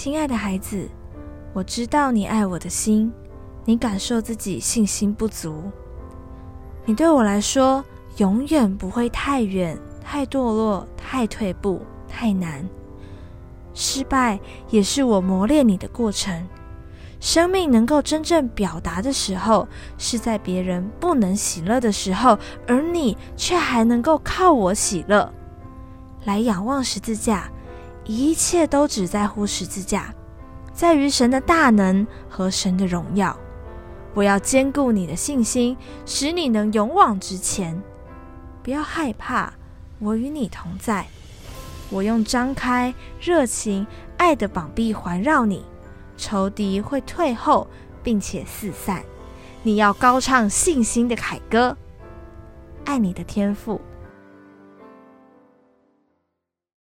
亲爱的孩子，我知道你爱我的心，你感受自己信心不足。你对我来说，永远不会太远、太堕落、太退步、太难。失败也是我磨练你的过程。生命能够真正表达的时候，是在别人不能喜乐的时候，而你却还能够靠我喜乐。来仰望十字架，一切都只在乎十字架，在于神的大能和神的荣耀。我要坚固你的信心，使你能勇往直前。不要害怕，我与你同在。我用张开、热情、爱的膀臂环绕你。仇敌会退后，并且四散。你要高唱信心的凯歌。爱你的天赋